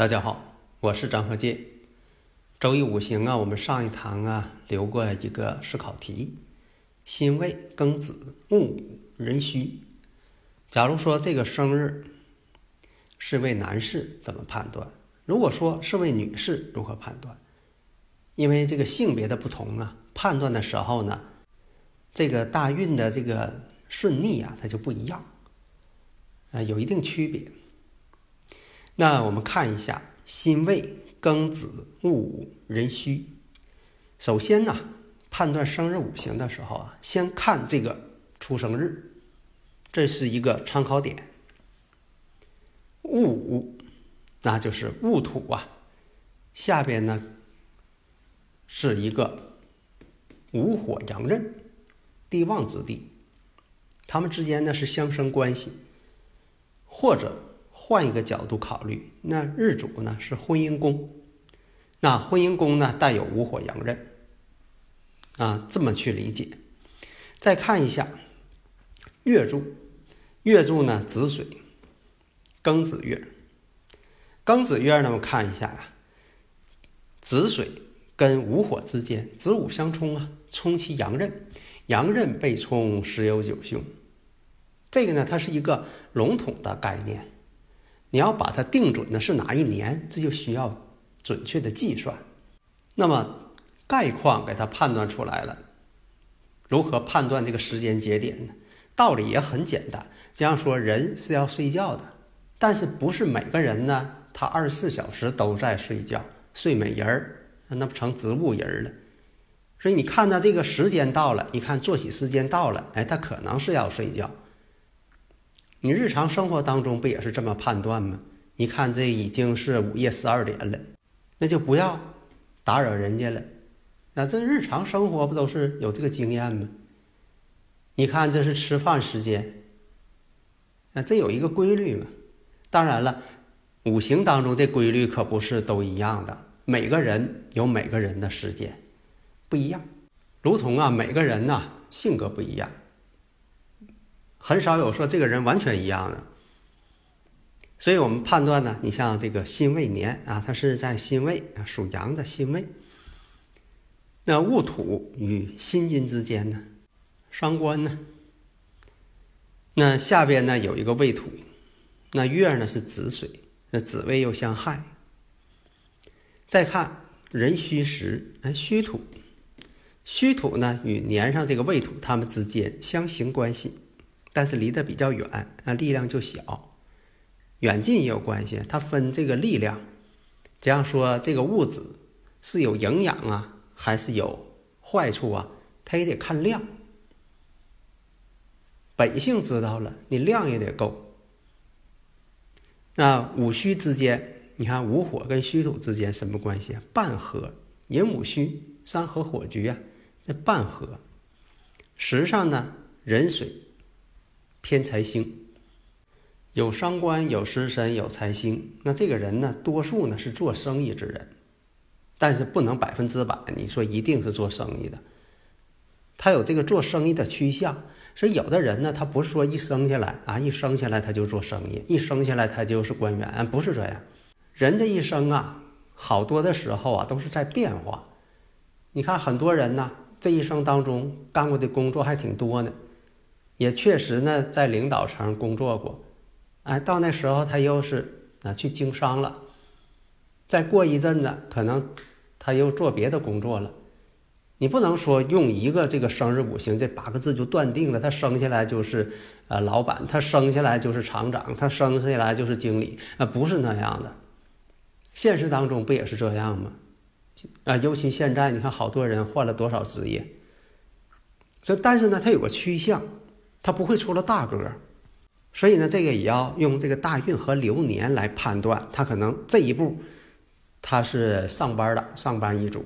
大家好，我是张和建。周易五行啊，我们上一堂啊留过一个思考题：辛未、庚子、戊午、壬戌。假如说这个生日是位男士，怎么判断？如果说是位女士，如何判断？因为这个性别的不同啊，判断的时候呢，这个大运的这个顺逆啊，它就不一样，啊，有一定区别。那我们看一下辛未、庚子、戊午、壬戌。首先呢，判断生日五行的时候啊，先看这个出生日，这是一个参考点。戊午，那就是戊土啊，下边呢是一个午火阳刃，地旺之地，他们之间呢是相生关系，或者。换一个角度考虑，那日主呢是婚姻宫，那婚姻宫呢带有午火阳刃，啊，这么去理解。再看一下月柱，月柱呢子水，庚子月，庚子月呢我们看一下呀，子水跟午火之间子午相冲啊，冲其阳刃，阳刃被冲十有九凶。这个呢它是一个笼统的概念。你要把它定准的是哪一年，这就需要准确的计算。那么概况给它判断出来了，如何判断这个时间节点呢？道理也很简单，这样说人是要睡觉的，但是不是每个人呢？他二十四小时都在睡觉，睡美人儿那不成植物人了。所以你看他这个时间到了，一看作息时间到了，哎，他可能是要睡觉。你日常生活当中不也是这么判断吗？你看这已经是午夜十二点了，那就不要打扰人家了。那这日常生活不都是有这个经验吗？你看这是吃饭时间，那，这有一个规律嘛。当然了，五行当中这规律可不是都一样的，每个人有每个人的时间不一样，如同啊每个人呐性格不一样。很少有说这个人完全一样的，所以我们判断呢，你像这个辛未年啊，它是在辛未啊，属阳的辛未。那戊土与辛金之间呢，伤官呢。那下边呢有一个未土，那月呢是子水，那子未又相害。再看壬戌时，哎，戌土，戌土呢与年上这个未土，它们之间相刑关系。但是离得比较远，那力量就小，远近也有关系。它分这个力量，这样说这个物质是有营养啊，还是有坏处啊？它也得看量。本性知道了，你量也得够。那五虚之间，你看午火跟戌土之间什么关系？半合，寅午戌三合火局啊，这半合。实上呢，壬水。偏财星，有伤官，有食神，有财星。那这个人呢，多数呢是做生意之人，但是不能百分之百。你说一定是做生意的，他有这个做生意的趋向。所以有的人呢，他不是说一生下来啊，一生下来他就做生意，一生下来他就是官员，不是这样。人这一生啊，好多的时候啊，都是在变化。你看很多人呢，这一生当中干过的工作还挺多呢。也确实呢，在领导层工作过，哎，到那时候他又是啊去经商了，再过一阵子，可能他又做别的工作了。你不能说用一个这个生日五行这八个字就断定了他生下来就是啊老板，他生下来就是厂长，他生下来就是经理啊，不是那样的。现实当中不也是这样吗？啊，尤其现在你看，好多人换了多少职业。所以，但是呢，它有个趋向，它不会出了大格。所以呢，这个也要用这个大运和流年来判断，他可能这一步他是上班的上班一族，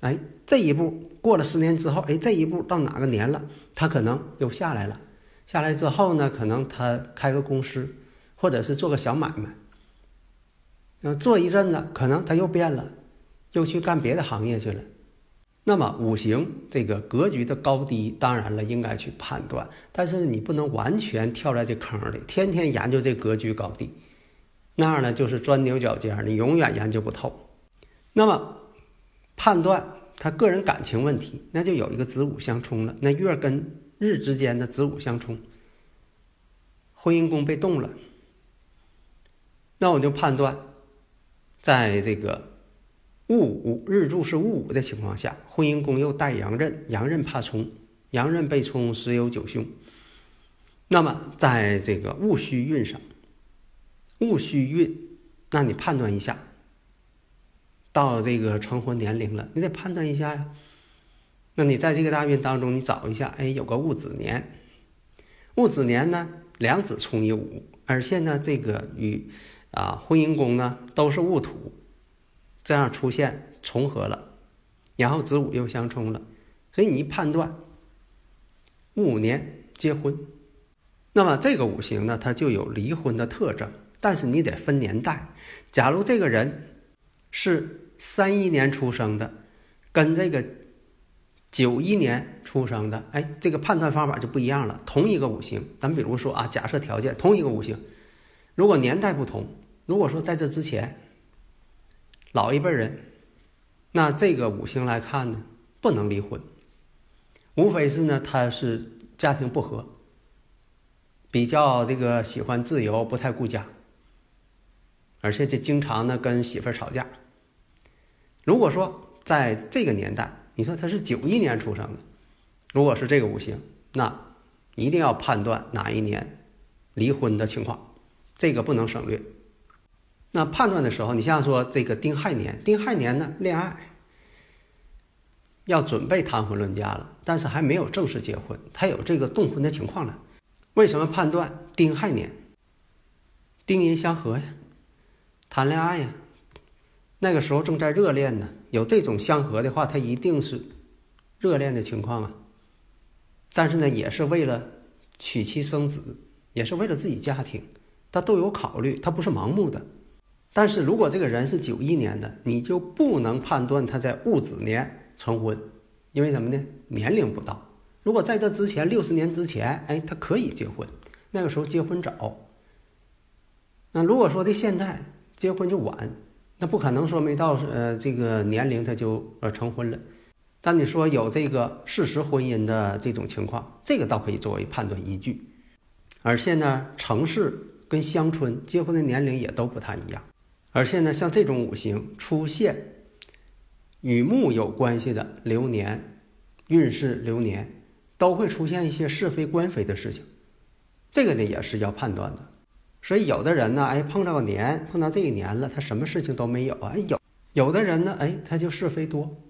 哎，这一步过了十年之后，哎，这一步到哪个年了，他可能又下来了。下来之后呢，可能他开个公司，或者是做个小买卖。嗯做一阵子，可能他又变了，又去干别的行业去了。那么五行这个格局的高低，当然了，应该去判断，但是你不能完全跳在这坑里，天天研究这格局高低，那样呢就是钻牛角尖，你永远研究不透。那么判断他个人感情问题，那就有一个子午相冲了，那月跟日之间的子午相冲，婚姻宫被动了，那我就判断，在这个。戊午日柱是戊午的情况下，婚姻宫又带阳刃，阳刃怕冲，阳刃被冲十有九凶。那么在这个戊戌运上，戊戌运，那你判断一下，到这个成婚年龄了，你得判断一下呀。那你在这个大运当中，你找一下，哎，有个戊子年，戊子年呢，两子冲一午，而且呢，这个与啊婚姻宫呢都是戊土。这样出现重合了，然后子午又相冲了，所以你一判断，五年结婚，那么这个五行呢，它就有离婚的特征。但是你得分年代，假如这个人是三一年出生的，跟这个九一年出生的，哎，这个判断方法就不一样了。同一个五行，咱比如说啊，假设条件同一个五行，如果年代不同，如果说在这之前。老一辈人，那这个五行来看呢，不能离婚，无非是呢，他是家庭不和，比较这个喜欢自由，不太顾家，而且这经常呢跟媳妇吵架。如果说在这个年代，你说他是九一年出生的，如果是这个五行，那一定要判断哪一年离婚的情况，这个不能省略。那判断的时候，你像说这个丁亥年，丁亥年呢，恋爱要准备谈婚论嫁了，但是还没有正式结婚，他有这个动婚的情况了。为什么判断丁亥年？丁寅相合呀，谈恋爱呀，那个时候正在热恋呢。有这种相合的话，他一定是热恋的情况啊。但是呢，也是为了娶妻生子，也是为了自己家庭，他都有考虑，他不是盲目的。但是如果这个人是九一年的，你就不能判断他在戊子年成婚，因为什么呢？年龄不到。如果在这之前六十年之前，哎，他可以结婚，那个时候结婚早。那如果说的现在结婚就晚，那不可能说没到呃这个年龄他就呃成婚了。但你说有这个事实婚姻的这种情况，这个倒可以作为判断依据。而且呢，城市跟乡村结婚的年龄也都不太一样。而且呢，像这种五行出现与木有关系的流年、运势流年，都会出现一些是非官非的事情。这个呢也是要判断的。所以有的人呢，哎，碰到个年，碰到这一年了，他什么事情都没有啊。有有的人呢，哎，他就是非多。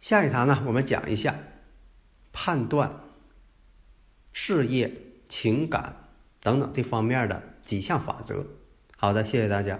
下一堂呢，我们讲一下判断事业、情感等等这方面的几项法则。好的，谢谢大家。